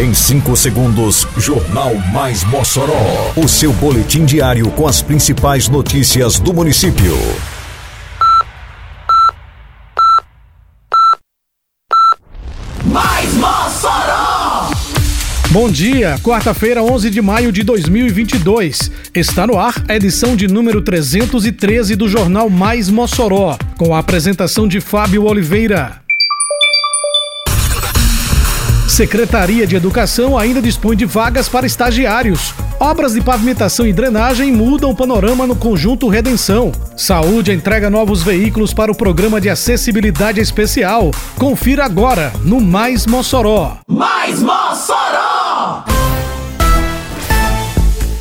Em 5 segundos, Jornal Mais Mossoró. O seu boletim diário com as principais notícias do município. Mais Mossoró! Bom dia, quarta-feira, 11 de maio de 2022. Está no ar a edição de número 313 do Jornal Mais Mossoró, com a apresentação de Fábio Oliveira. Secretaria de Educação ainda dispõe de vagas para estagiários. Obras de pavimentação e drenagem mudam o panorama no conjunto Redenção. Saúde entrega novos veículos para o programa de acessibilidade especial. Confira agora no Mais Mossoró. Mais Mossoró!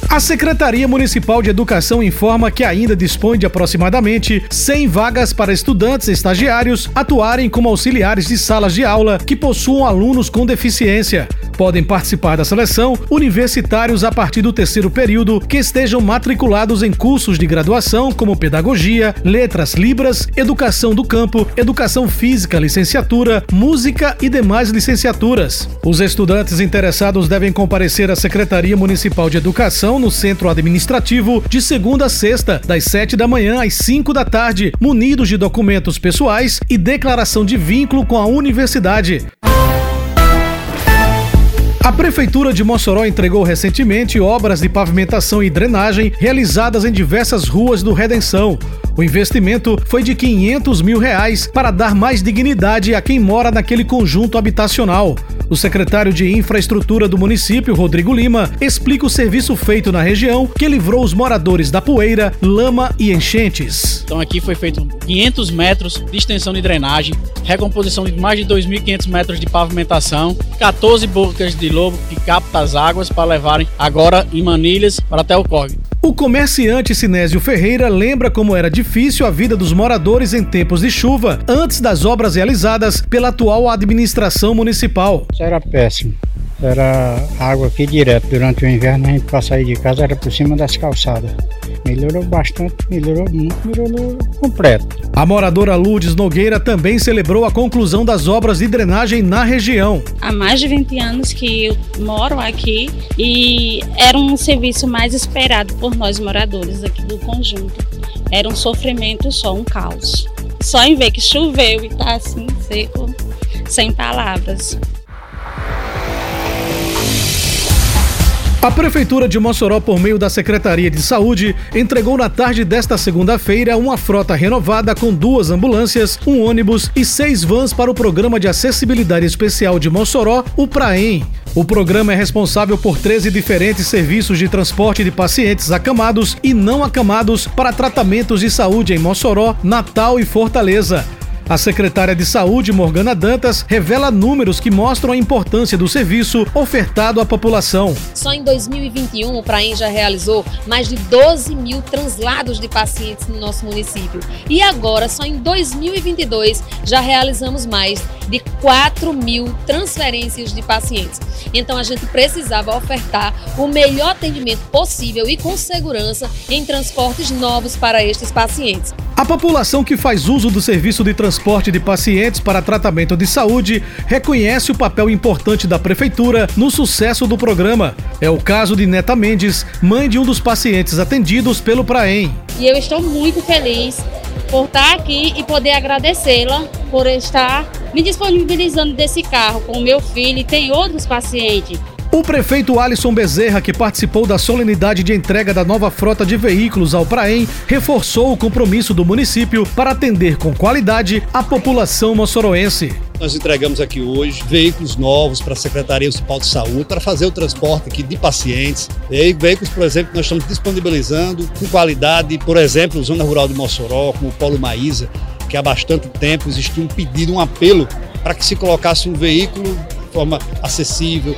A Secretaria Municipal de Educação informa que ainda dispõe de aproximadamente 100 vagas para estudantes e estagiários atuarem como auxiliares de salas de aula que possuam alunos com deficiência. Podem participar da seleção universitários a partir do terceiro período que estejam matriculados em cursos de graduação como Pedagogia, Letras Libras, Educação do Campo, Educação Física, Licenciatura, Música e demais licenciaturas. Os estudantes interessados devem comparecer à Secretaria Municipal de Educação no Centro Administrativo de segunda a sexta, das 7 da manhã às 5 da tarde, munidos de documentos pessoais e declaração de vínculo com a universidade. A Prefeitura de Mossoró entregou recentemente obras de pavimentação e drenagem realizadas em diversas ruas do Redenção. O investimento foi de 500 mil reais para dar mais dignidade a quem mora naquele conjunto habitacional. O secretário de Infraestrutura do município, Rodrigo Lima, explica o serviço feito na região que livrou os moradores da poeira, lama e enchentes. Então aqui foi feito 500 metros de extensão de drenagem, recomposição de mais de 2.500 metros de pavimentação, 14 bocas de lobo que captam as águas para levarem agora em manilhas para até o córrego. O comerciante Sinésio Ferreira lembra como era difícil a vida dos moradores em tempos de chuva, antes das obras realizadas pela atual administração municipal. Isso era péssimo. Era água aqui direto. Durante o inverno a gente para sair de casa era por cima das calçadas. Melhorou bastante, melhorou muito, melhorou completo. A moradora Lourdes Nogueira também celebrou a conclusão das obras de drenagem na região. Há mais de 20 anos que eu moro aqui e era um serviço mais esperado por nós moradores aqui do conjunto. Era um sofrimento só, um caos. Só em ver que choveu e tá assim seco, sem palavras. A Prefeitura de Mossoró, por meio da Secretaria de Saúde, entregou na tarde desta segunda-feira uma frota renovada com duas ambulâncias, um ônibus e seis vans para o Programa de Acessibilidade Especial de Mossoró, o PRAEM. O programa é responsável por 13 diferentes serviços de transporte de pacientes acamados e não acamados para tratamentos de saúde em Mossoró, Natal e Fortaleza. A secretária de Saúde, Morgana Dantas, revela números que mostram a importância do serviço ofertado à população. Só em 2021, o Praem já realizou mais de 12 mil translados de pacientes no nosso município. E agora, só em 2022, já realizamos mais de 4 mil transferências de pacientes. Então, a gente precisava ofertar o melhor atendimento possível e com segurança em transportes novos para estes pacientes. A população que faz uso do serviço de transporte de pacientes para tratamento de saúde reconhece o papel importante da Prefeitura no sucesso do programa. É o caso de Neta Mendes, mãe de um dos pacientes atendidos pelo Praem. E eu estou muito feliz por estar aqui e poder agradecê-la por estar me disponibilizando desse carro com o meu filho e tem outros pacientes. O prefeito Alisson Bezerra, que participou da solenidade de entrega da nova frota de veículos ao Praem, reforçou o compromisso do município para atender com qualidade a população moçoroense. Nós entregamos aqui hoje veículos novos para a Secretaria Municipal de Saúde para fazer o transporte aqui de pacientes. E veículos, por exemplo, que nós estamos disponibilizando com qualidade, por exemplo, Zona Rural de Mossoró, como o Polo Maísa, que há bastante tempo existia um pedido, um apelo para que se colocasse um veículo de forma acessível,